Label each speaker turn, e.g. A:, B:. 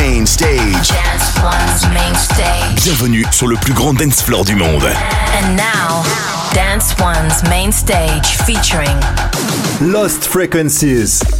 A: main stage.
B: Dance One's main stage.
A: Bienvenue sur le plus grand dance floor du monde.
B: And now, Dance One's main stage featuring
C: Lost Frequencies.